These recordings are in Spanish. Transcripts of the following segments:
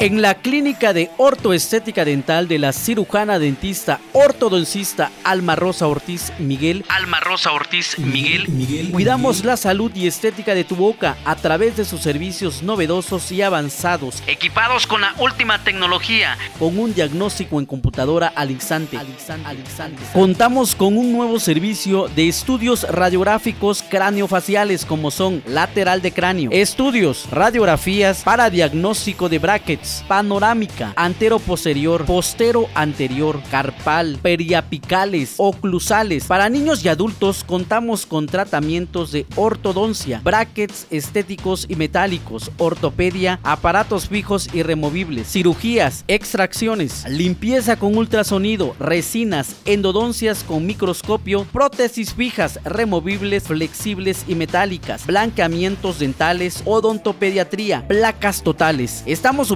En la clínica de ortoestética dental de la cirujana dentista ortodoncista Alma Rosa Ortiz Miguel, Alma Rosa Ortiz Miguel, Miguel, cuidamos la salud y estética de tu boca a través de sus servicios novedosos y avanzados, equipados con la última tecnología, con un diagnóstico en computadora al instante. Contamos con un nuevo servicio de estudios radiográficos craneofaciales como son lateral de cráneo, estudios, radiografías para diagnóstico de brackets panorámica, antero posterior, postero anterior, carpal, periapicales, oclusales. Para niños y adultos contamos con tratamientos de ortodoncia, brackets estéticos y metálicos, ortopedia, aparatos fijos y removibles, cirugías, extracciones, limpieza con ultrasonido, resinas, endodoncias con microscopio, prótesis fijas, removibles, flexibles y metálicas, blanqueamientos dentales, odontopediatría, placas totales. Estamos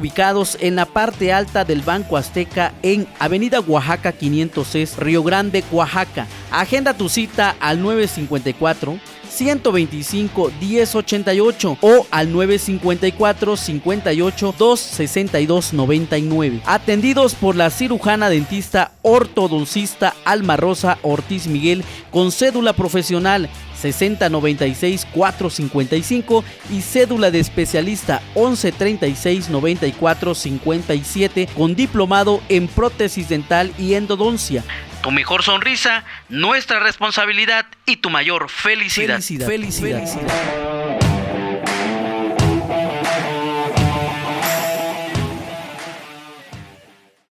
en la parte alta del Banco Azteca en Avenida Oaxaca 506, Río Grande, Oaxaca. Agenda tu cita al 954 125 1088 o al 954 58 262 99. Atendidos por la cirujana dentista ortodoncista Alma Rosa Ortiz Miguel con cédula profesional 6096 455 y cédula de especialista 1136 94 57 con diplomado en prótesis dental y endodoncia. Tu mejor sonrisa, nuestra responsabilidad y tu mayor felicidad. Felicidad. felicidad. felicidad.